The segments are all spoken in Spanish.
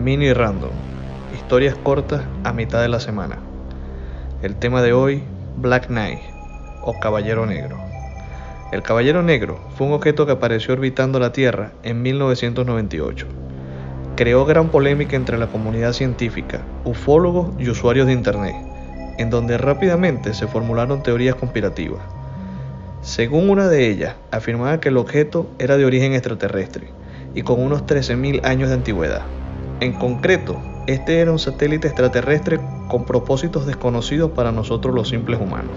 Mini Random. Historias cortas a mitad de la semana. El tema de hoy, Black Knight o Caballero Negro. El Caballero Negro fue un objeto que apareció orbitando la Tierra en 1998. Creó gran polémica entre la comunidad científica, ufólogos y usuarios de Internet, en donde rápidamente se formularon teorías conspirativas. Según una de ellas, afirmaba que el objeto era de origen extraterrestre y con unos 13.000 años de antigüedad. En concreto, este era un satélite extraterrestre con propósitos desconocidos para nosotros los simples humanos.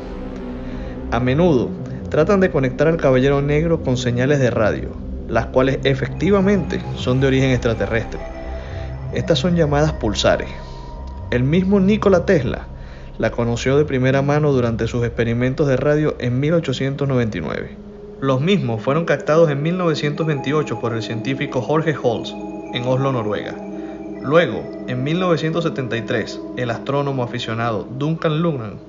A menudo tratan de conectar al caballero negro con señales de radio, las cuales efectivamente son de origen extraterrestre. Estas son llamadas pulsares. El mismo Nikola Tesla la conoció de primera mano durante sus experimentos de radio en 1899. Los mismos fueron captados en 1928 por el científico Jorge Holz en Oslo, Noruega. Luego, en 1973, el astrónomo aficionado Duncan Lugnan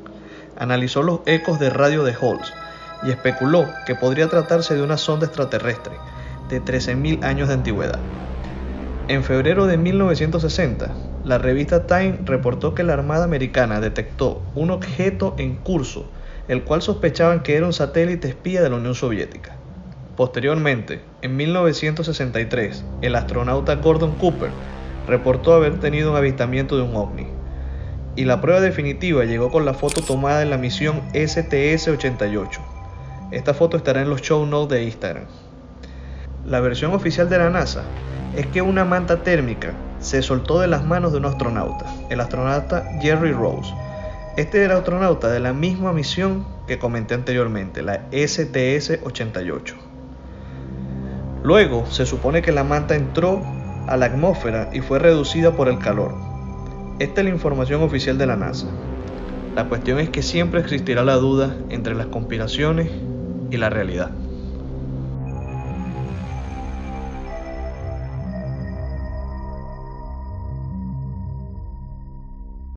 analizó los ecos de radio de Holz y especuló que podría tratarse de una sonda extraterrestre de 13.000 años de antigüedad. En febrero de 1960, la revista Time reportó que la Armada Americana detectó un objeto en curso, el cual sospechaban que era un satélite espía de la Unión Soviética. Posteriormente, en 1963, el astronauta Gordon Cooper reportó haber tenido un avistamiento de un ovni. Y la prueba definitiva llegó con la foto tomada en la misión STS-88. Esta foto estará en los show notes de Instagram. La versión oficial de la NASA es que una manta térmica se soltó de las manos de un astronauta, el astronauta Jerry Rose. Este era astronauta de la misma misión que comenté anteriormente, la STS-88. Luego se supone que la manta entró a la atmósfera y fue reducida por el calor. Esta es la información oficial de la NASA. La cuestión es que siempre existirá la duda entre las conspiraciones y la realidad.